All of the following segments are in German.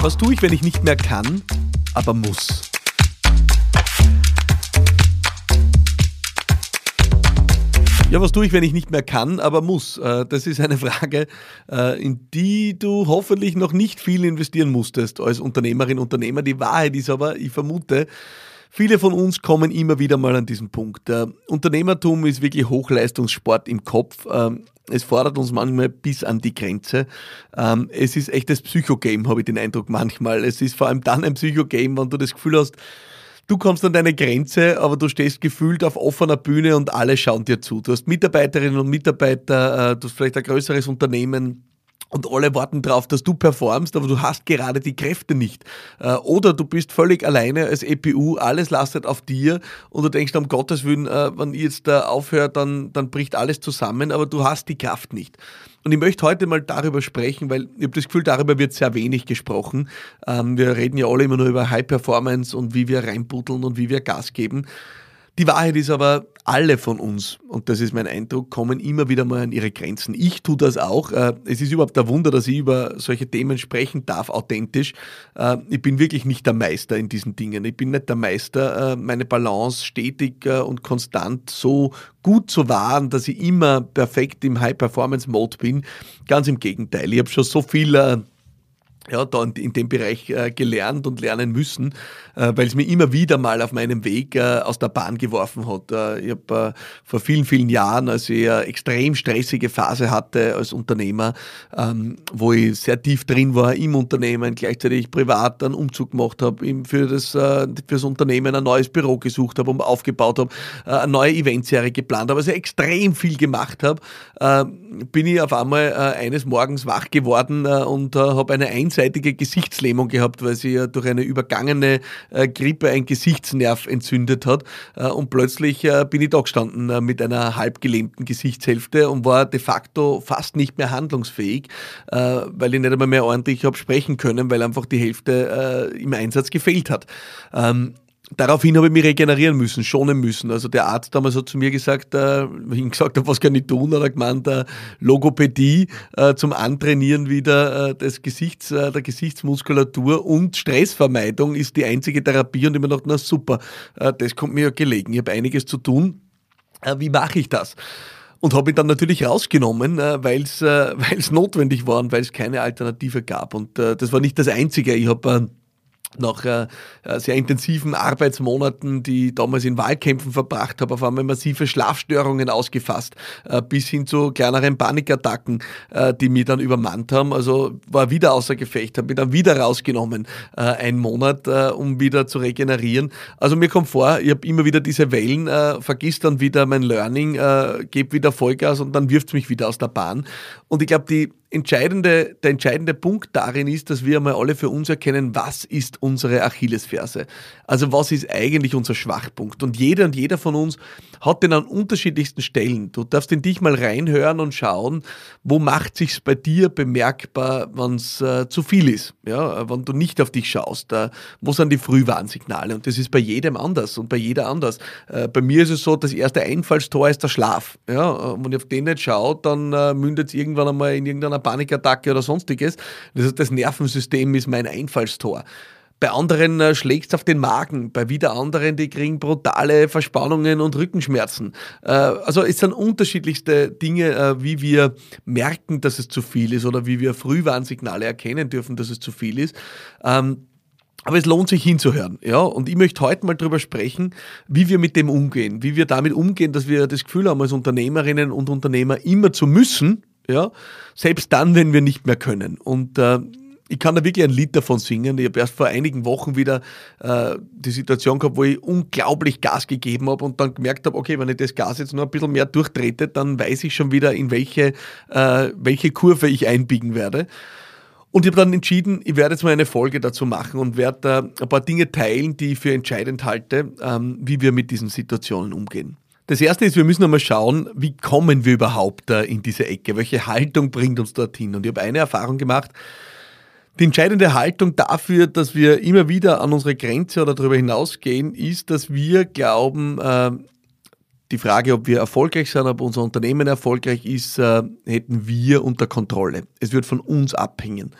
Was tue ich, wenn ich nicht mehr kann, aber muss? Ja, was tue ich, wenn ich nicht mehr kann, aber muss? Äh, das ist eine Frage, äh, in die du hoffentlich noch nicht viel investieren musstest als Unternehmerin, Unternehmer. Die Wahrheit ist aber, ich vermute, Viele von uns kommen immer wieder mal an diesen Punkt. Unternehmertum ist wirklich Hochleistungssport im Kopf. Ähm, es fordert uns manchmal bis an die Grenze. Ähm, es ist echt das Psychogame, habe ich den Eindruck manchmal. Es ist vor allem dann ein Psychogame, wenn du das Gefühl hast, Du kommst an deine Grenze, aber du stehst gefühlt auf offener Bühne und alle schauen dir zu. Du hast Mitarbeiterinnen und Mitarbeiter, äh, du hast vielleicht ein größeres Unternehmen, und alle warten darauf, dass du performst, aber du hast gerade die Kräfte nicht. Äh, oder du bist völlig alleine als EPU, alles lastet auf dir und du denkst, um Gottes Willen, äh, wenn ich jetzt da aufhört, dann, dann bricht alles zusammen, aber du hast die Kraft nicht. Und ich möchte heute mal darüber sprechen, weil ich habe das Gefühl, darüber wird sehr wenig gesprochen. Ähm, wir reden ja alle immer nur über High Performance und wie wir reinbuddeln und wie wir Gas geben. Die Wahrheit ist aber, alle von uns, und das ist mein Eindruck, kommen immer wieder mal an ihre Grenzen. Ich tue das auch. Äh, es ist überhaupt ein Wunder, dass ich über solche Themen sprechen darf, authentisch. Äh, ich bin wirklich nicht der Meister in diesen Dingen. Ich bin nicht der Meister, äh, meine Balance stetig und konstant so gut zu wahren, dass ich immer perfekt im High-Performance-Mode bin. Ganz im Gegenteil. Ich habe schon so viel ja, da in, dem Bereich äh, gelernt und lernen müssen, äh, weil es mir immer wieder mal auf meinem Weg äh, aus der Bahn geworfen hat. Ich habe vor vielen, vielen Jahren, als ich eine extrem stressige Phase hatte als Unternehmer, ähm, wo ich sehr tief drin war im Unternehmen, gleichzeitig privat einen Umzug gemacht habe, für das, für das Unternehmen ein neues Büro gesucht habe und aufgebaut habe, eine neue Eventserie geplant habe, also extrem viel gemacht habe, bin ich auf einmal eines Morgens wach geworden und habe eine Eins einseitige Gesichtslähmung gehabt, weil sie ja durch eine übergangene äh, Grippe ein Gesichtsnerv entzündet hat. Äh, und plötzlich äh, bin ich da gestanden äh, mit einer halbgelähmten Gesichtshälfte und war de facto fast nicht mehr handlungsfähig, äh, weil ich nicht einmal mehr ordentlich habe sprechen können, weil einfach die Hälfte äh, im Einsatz gefehlt hat. Ähm, Daraufhin habe ich mich regenerieren müssen, schonen müssen. Also der Arzt damals hat zu mir gesagt, äh, ich ihm gesagt habe, was kann ich tun, hat er gemeint, äh, Logopädie äh, zum Antrainieren wieder äh, des Gesichts, äh, der Gesichtsmuskulatur und Stressvermeidung ist die einzige Therapie und ich mir gedacht, na super, äh, das kommt mir ja gelegen. Ich habe einiges zu tun. Äh, wie mache ich das? und habe ihn dann natürlich rausgenommen, äh, weil es äh, notwendig war und weil es keine Alternative gab. Und äh, das war nicht das Einzige. Ich habe äh, nach äh, äh, sehr intensiven Arbeitsmonaten, die ich damals in Wahlkämpfen verbracht habe, auf einmal massive Schlafstörungen ausgefasst, äh, bis hin zu kleineren Panikattacken, äh, die mich dann übermannt haben. Also war wieder außer Gefecht, habe mich dann wieder rausgenommen, äh, einen Monat, äh, um wieder zu regenerieren. Also mir kommt vor, ich habe immer wieder diese Wellen, äh, vergiss dann wieder mein Learning, äh, gebe wieder Vollgas und dann wirft mich wieder aus der Bahn. Und ich glaube, die entscheidende, der entscheidende Punkt darin ist, dass wir einmal alle für uns erkennen, was ist unsere Achillesferse. Also was ist eigentlich unser Schwachpunkt? Und jeder und jeder von uns hat den an unterschiedlichsten Stellen. Du darfst in dich mal reinhören und schauen, wo macht sich's bei dir bemerkbar, wenn es äh, zu viel ist, ja, wenn du nicht auf dich schaust. Äh, wo sind die Frühwarnsignale? Und das ist bei jedem anders und bei jeder anders. Äh, bei mir ist es so, das erste Einfallstor ist der Schlaf. Ja, und wenn ich auf den nicht schaue, dann äh, mündet es irgendwann einmal in irgendeiner einer Panikattacke oder sonstiges. Das heißt, das Nervensystem ist mein Einfallstor. Bei anderen äh, schlägt es auf den Magen, bei wieder anderen, die kriegen brutale Verspannungen und Rückenschmerzen. Äh, also es sind unterschiedlichste Dinge, äh, wie wir merken, dass es zu viel ist oder wie wir Frühwarnsignale erkennen dürfen, dass es zu viel ist. Ähm, aber es lohnt sich hinzuhören, ja. Und ich möchte heute mal darüber sprechen, wie wir mit dem umgehen, wie wir damit umgehen, dass wir das Gefühl haben, als Unternehmerinnen und Unternehmer immer zu müssen, ja, selbst dann, wenn wir nicht mehr können. Und äh, ich kann da wirklich ein Lied davon singen. Ich habe erst vor einigen Wochen wieder äh, die Situation gehabt, wo ich unglaublich Gas gegeben habe und dann gemerkt habe, okay, wenn ich das Gas jetzt nur ein bisschen mehr durchtrete, dann weiß ich schon wieder, in welche, äh, welche Kurve ich einbiegen werde. Und ich habe dann entschieden, ich werde jetzt mal eine Folge dazu machen und werde da ein paar Dinge teilen, die ich für entscheidend halte, ähm, wie wir mit diesen Situationen umgehen. Das erste ist, wir müssen einmal schauen, wie kommen wir überhaupt da in diese Ecke? Welche Haltung bringt uns dorthin? Und ich habe eine Erfahrung gemacht. Die entscheidende Haltung dafür, dass wir immer wieder an unsere Grenze oder darüber hinausgehen, ist, dass wir glauben, äh, die Frage, ob wir erfolgreich sind, ob unser Unternehmen erfolgreich ist, äh, hätten wir unter Kontrolle. Es wird von uns abhängen.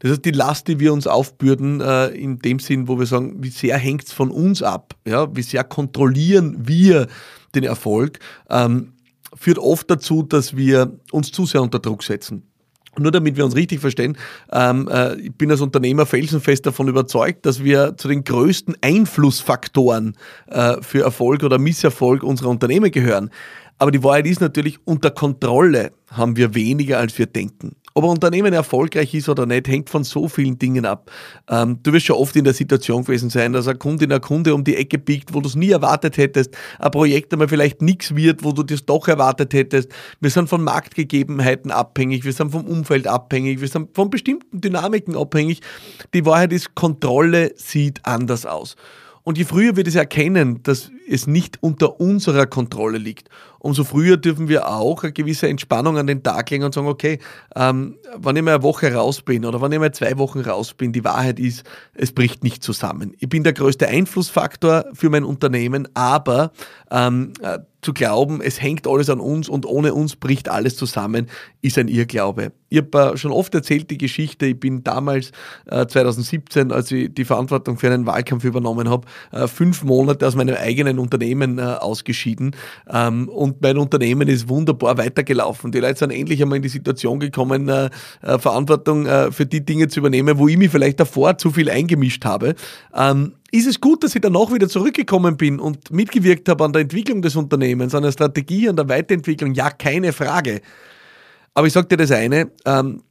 Das heißt, die Last, die wir uns aufbürden, äh, in dem Sinn, wo wir sagen, wie sehr hängt es von uns ab, ja, wie sehr kontrollieren wir den Erfolg, ähm, führt oft dazu, dass wir uns zu sehr unter Druck setzen. Nur damit wir uns richtig verstehen, ähm, äh, ich bin als Unternehmer felsenfest davon überzeugt, dass wir zu den größten Einflussfaktoren äh, für Erfolg oder Misserfolg unserer Unternehmen gehören. Aber die Wahrheit ist natürlich, unter Kontrolle haben wir weniger, als wir denken. Ob ein Unternehmen erfolgreich ist oder nicht, hängt von so vielen Dingen ab. Ähm, du wirst schon oft in der Situation gewesen sein, dass ein Kunde in ein Kunde um die Ecke biegt, wo du es nie erwartet hättest, ein Projekt einmal vielleicht nichts wird, wo du das doch erwartet hättest. Wir sind von Marktgegebenheiten abhängig, wir sind vom Umfeld abhängig, wir sind von bestimmten Dynamiken abhängig. Die Wahrheit ist, Kontrolle sieht anders aus. Und je früher wir das erkennen, dass es nicht unter unserer Kontrolle liegt, umso früher dürfen wir auch eine gewisse Entspannung an den Tag legen und sagen, okay, ähm, wenn ich mal eine Woche raus bin oder wenn ich mal zwei Wochen raus bin, die Wahrheit ist, es bricht nicht zusammen. Ich bin der größte Einflussfaktor für mein Unternehmen, aber ähm, äh, zu glauben, es hängt alles an uns und ohne uns bricht alles zusammen, ist ein Irrglaube. Ich habe äh, schon oft erzählt die Geschichte, ich bin damals äh, 2017, als ich die Verantwortung für einen Wahlkampf übernommen habe, äh, fünf Monate aus meinem eigenen Unternehmen äh, ausgeschieden ähm, und mein Unternehmen ist wunderbar weitergelaufen. Die Leute sind endlich einmal in die Situation gekommen, äh, äh, Verantwortung für die Dinge zu übernehmen, wo ich mich vielleicht davor zu viel eingemischt habe. Ähm, ist es gut, dass ich danach wieder zurückgekommen bin und mitgewirkt habe an der Entwicklung des Unternehmens, an der Strategie, an der Weiterentwicklung? Ja, keine Frage. Aber ich sage dir das eine, ähm,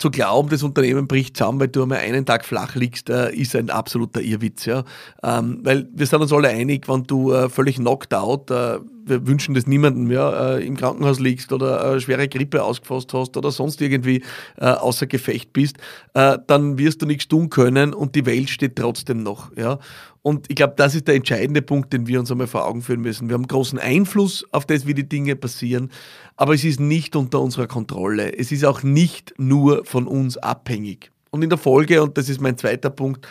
zu glauben, das Unternehmen bricht zusammen, weil du einmal einen Tag flach liegst, äh, ist ein absoluter Irrwitz. Ja? Ähm, weil wir sind uns alle einig, wenn du äh, völlig knocked out, äh, wir wünschen das niemandem, ja, im Krankenhaus liegst oder schwere Grippe ausgefasst hast oder sonst irgendwie außer Gefecht bist, dann wirst du nichts tun können und die Welt steht trotzdem noch. Ja? Und ich glaube, das ist der entscheidende Punkt, den wir uns einmal vor Augen führen müssen. Wir haben großen Einfluss auf das, wie die Dinge passieren, aber es ist nicht unter unserer Kontrolle. Es ist auch nicht nur von uns abhängig. Und in der Folge, und das ist mein zweiter Punkt,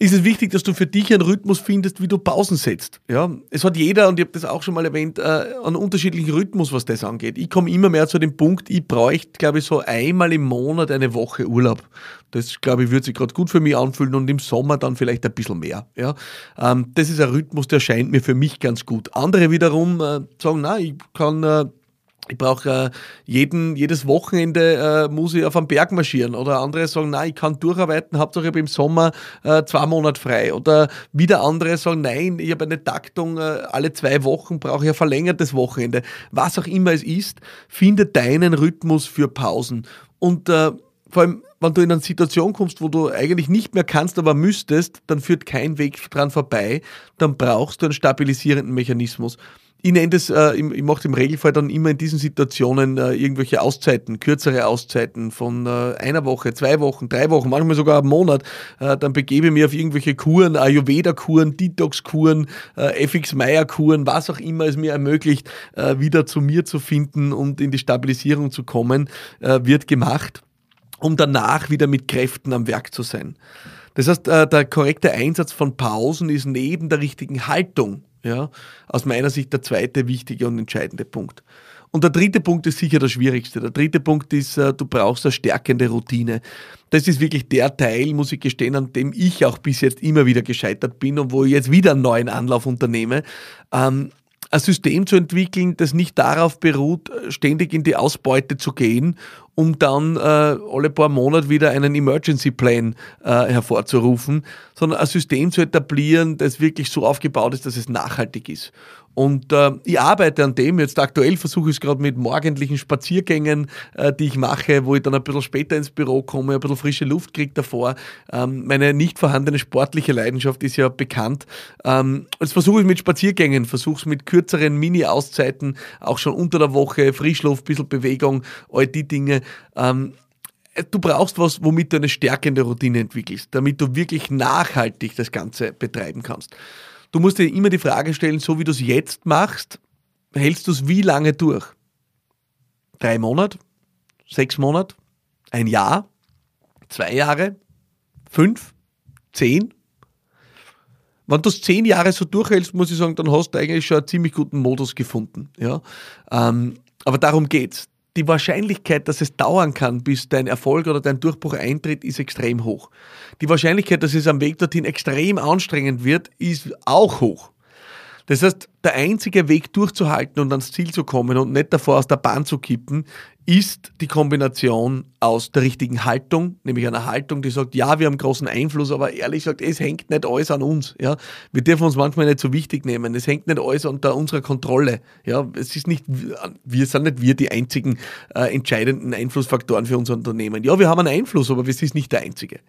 ist es wichtig, dass du für dich einen Rhythmus findest, wie du Pausen setzt. Ja, es hat jeder, und ich habe das auch schon mal erwähnt, äh, einen unterschiedlichen Rhythmus, was das angeht. Ich komme immer mehr zu dem Punkt, ich bräuchte, glaube ich, so einmal im Monat eine Woche Urlaub. Das, glaube ich, würde sich gerade gut für mich anfühlen und im Sommer dann vielleicht ein bisschen mehr. Ja, ähm, das ist ein Rhythmus, der scheint mir für mich ganz gut. Andere wiederum äh, sagen, na, ich kann äh, ich brauche äh, jeden, jedes Wochenende äh, muss ich auf einen Berg marschieren. Oder andere sagen, nein, ich kann durcharbeiten, Hauptsache ich habe im Sommer äh, zwei Monate frei. Oder wieder andere sagen, nein, ich habe eine Taktung, äh, alle zwei Wochen brauche ich ein verlängertes Wochenende. Was auch immer es ist, finde deinen Rhythmus für Pausen. Und äh, vor allem, wenn du in eine Situation kommst, wo du eigentlich nicht mehr kannst, aber müsstest, dann führt kein Weg dran vorbei. Dann brauchst du einen stabilisierenden Mechanismus ich nenne das, äh, ich, ich mache im Regelfall dann immer in diesen Situationen äh, irgendwelche Auszeiten, kürzere Auszeiten von äh, einer Woche, zwei Wochen, drei Wochen, manchmal sogar einen Monat. Dann begebe ich mich auf irgendwelche Kuren, Ayurveda-Kuren, Detox-Kuren, FX-Meyer-Kuren, was auch immer es mir ermöglicht, wieder zu mir zu finden und in die Stabilisierung zu kommen, wird gemacht, um danach wieder mit Kräften am Werk zu sein. Das heißt, äh, der korrekte Einsatz von Pausen ist neben der richtigen Haltung ja, aus meiner Sicht der zweite wichtige und entscheidende Punkt. Und der dritte Punkt ist sicher der schwierigste. Der dritte Punkt ist, äh, du brauchst eine stärkende Routine. Das ist wirklich der Teil, muss ich gestehen, an dem ich auch bis jetzt immer wieder gescheitert bin und wo ich jetzt wieder einen neuen Anlauf unternehme. Ähm, ein System zu entwickeln, das nicht darauf beruht, ständig in die Ausbeute zu gehen, um dann äh, alle paar Monate wieder einen Emergency Plan äh, hervorzurufen, sondern ein System zu etablieren, das wirklich so aufgebaut ist, dass es nachhaltig ist. Und äh, ich arbeite an dem. Jetzt aktuell versuche ich es gerade mit morgendlichen Spaziergängen, äh, die ich mache, wo ich dann ein bisschen später ins Büro komme, ein bisschen frische Luft kriege davor. Ähm, meine nicht vorhandene sportliche Leidenschaft ist ja bekannt. Ähm, jetzt versuche ich mit Spaziergängen, versuche es mit kürzeren Mini-Auszeiten, auch schon unter der Woche, Frischluft, bisschen Bewegung, all die Dinge. Ähm, du brauchst was, womit du eine stärkende Routine entwickelst, damit du wirklich nachhaltig das Ganze betreiben kannst. Du musst dir immer die Frage stellen, so wie du es jetzt machst, hältst du es wie lange durch? Drei Monate? Sechs Monate? Ein Jahr? Zwei Jahre? Fünf? Zehn? Wenn du es zehn Jahre so durchhältst, muss ich sagen, dann hast du eigentlich schon einen ziemlich guten Modus gefunden. Ja? Ähm, aber darum geht's die Wahrscheinlichkeit, dass es dauern kann, bis dein Erfolg oder dein Durchbruch eintritt, ist extrem hoch. Die Wahrscheinlichkeit, dass es am Weg dorthin extrem anstrengend wird, ist auch hoch. Das heißt, der einzige Weg durchzuhalten und ans Ziel zu kommen und nicht davor aus der Bahn zu kippen, ist die Kombination aus der richtigen Haltung, nämlich einer Haltung, die sagt, ja, wir haben großen Einfluss, aber ehrlich gesagt, es hängt nicht alles an uns. Ja? Wir dürfen uns manchmal nicht so wichtig nehmen. Es hängt nicht alles unter unserer Kontrolle. Ja? Es ist nicht, wir sind nicht wir die einzigen äh, entscheidenden Einflussfaktoren für unser Unternehmen. Ja, wir haben einen Einfluss, aber es ist nicht der einzige.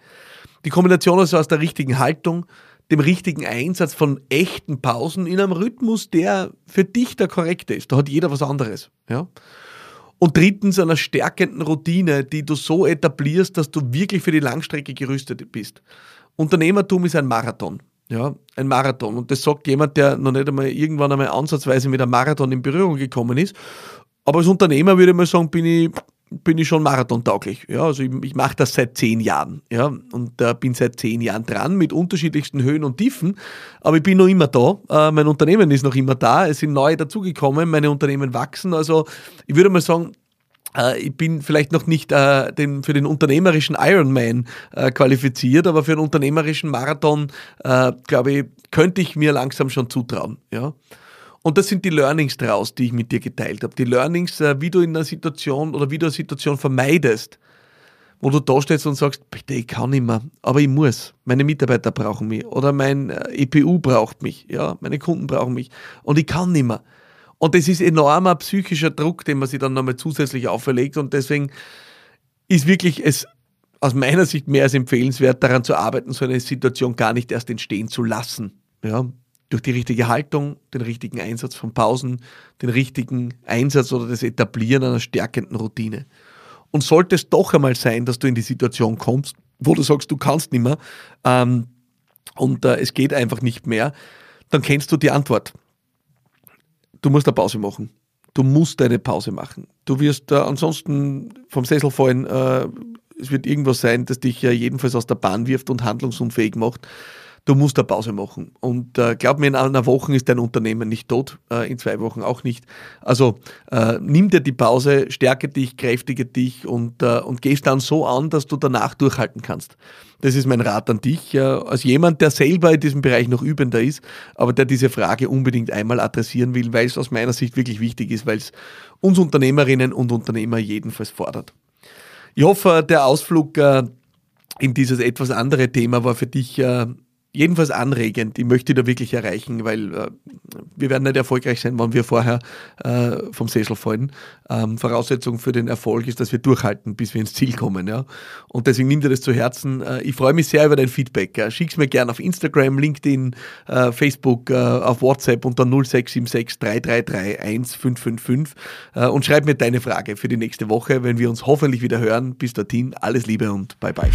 Die Kombination also aus der richtigen Haltung, dem richtigen Einsatz von echten Pausen in einem Rhythmus, der für dich der korrekte ist. Da hat jeder was anderes. Ja? Und drittens einer stärkenden Routine, die du so etablierst, dass du wirklich für die Langstrecke gerüstet bist. Unternehmertum ist ein Marathon. Ja, ein Marathon. Und das sagt jemand, der noch nicht einmal irgendwann einmal ansatzweise mit einem Marathon in Berührung gekommen ist. Aber als Unternehmer würde ich mal sagen, bin ich bin ich schon marathontauglich. Ja, also ich, ich mache das seit zehn Jahren. Ja, und äh, bin seit zehn Jahren dran mit unterschiedlichsten Höhen und Tiefen. Aber ich bin noch immer da. Äh, mein Unternehmen ist noch immer da. Es sind neue dazugekommen. Meine Unternehmen wachsen. Also ich würde mal sagen, äh, ich bin vielleicht noch nicht äh, den, für den unternehmerischen Ironman äh, qualifiziert, aber für den unternehmerischen Marathon, äh, glaube ich, könnte ich mir langsam schon zutrauen. Ja. Und das sind die Learnings daraus, die ich mit dir geteilt habe. Die Learnings, äh, wie du in einer Situation oder wie du eine Situation vermeidest, wo du da stehst und sagst, bitte, ich kann nicht mehr, aber ich muss. Meine Mitarbeiter brauchen mich oder mein äh, EPU braucht mich, ja, meine Kunden brauchen mich und ich kann nicht mehr. Und das ist enormer psychischer Druck, den man sich dann nochmal zusätzlich auferlegt und deswegen ist wirklich es aus meiner Sicht mehr als empfehlenswert, daran zu arbeiten, so eine Situation gar nicht erst entstehen zu lassen. Ja, durch die richtige Haltung, den richtigen Einsatz von Pausen, den richtigen Einsatz oder das Etablieren einer stärkenden Routine. Und sollte es doch einmal sein, dass du in die Situation kommst, wo du sagst, du kannst nicht mehr ähm, und äh, es geht einfach nicht mehr, dann kennst du die Antwort. Du musst eine Pause machen. Du musst eine Pause machen. Du wirst äh, ansonsten vom Sessel fallen. Äh, es wird irgendwas sein, das dich ja jedenfalls aus der Bahn wirft und handlungsunfähig macht du musst eine Pause machen. Und äh, glaub mir, in einer Woche ist dein Unternehmen nicht tot, äh, in zwei Wochen auch nicht. Also äh, nimm dir die Pause, stärke dich, kräftige dich und, äh, und gehst dann so an, dass du danach durchhalten kannst. Das ist mein Rat an dich, äh, als jemand, der selber in diesem Bereich noch übender ist, aber der diese Frage unbedingt einmal adressieren will, weil es aus meiner Sicht wirklich wichtig ist, weil es uns Unternehmerinnen und Unternehmer jedenfalls fordert. Ich hoffe, der Ausflug äh, in dieses etwas andere Thema war für dich äh, jedenfalls anregend. Ich möchte da wirklich erreichen, weil äh, wir werden nicht erfolgreich sein, wenn wir vorher äh, vom Sessel fallen. Ähm, Voraussetzung für den Erfolg ist, dass wir durchhalten, bis wir ins Ziel kommen. Ja? Und deswegen nimm dir das zu Herzen. Äh, ich freue mich sehr über dein Feedback. Ja? Schick's mir gerne auf Instagram, LinkedIn, äh, Facebook, äh, auf WhatsApp unter 0676 333 1555 äh, und schreib mir deine Frage für die nächste Woche, wenn wir uns hoffentlich wieder hören. Bis dorthin, alles Liebe und bye bye.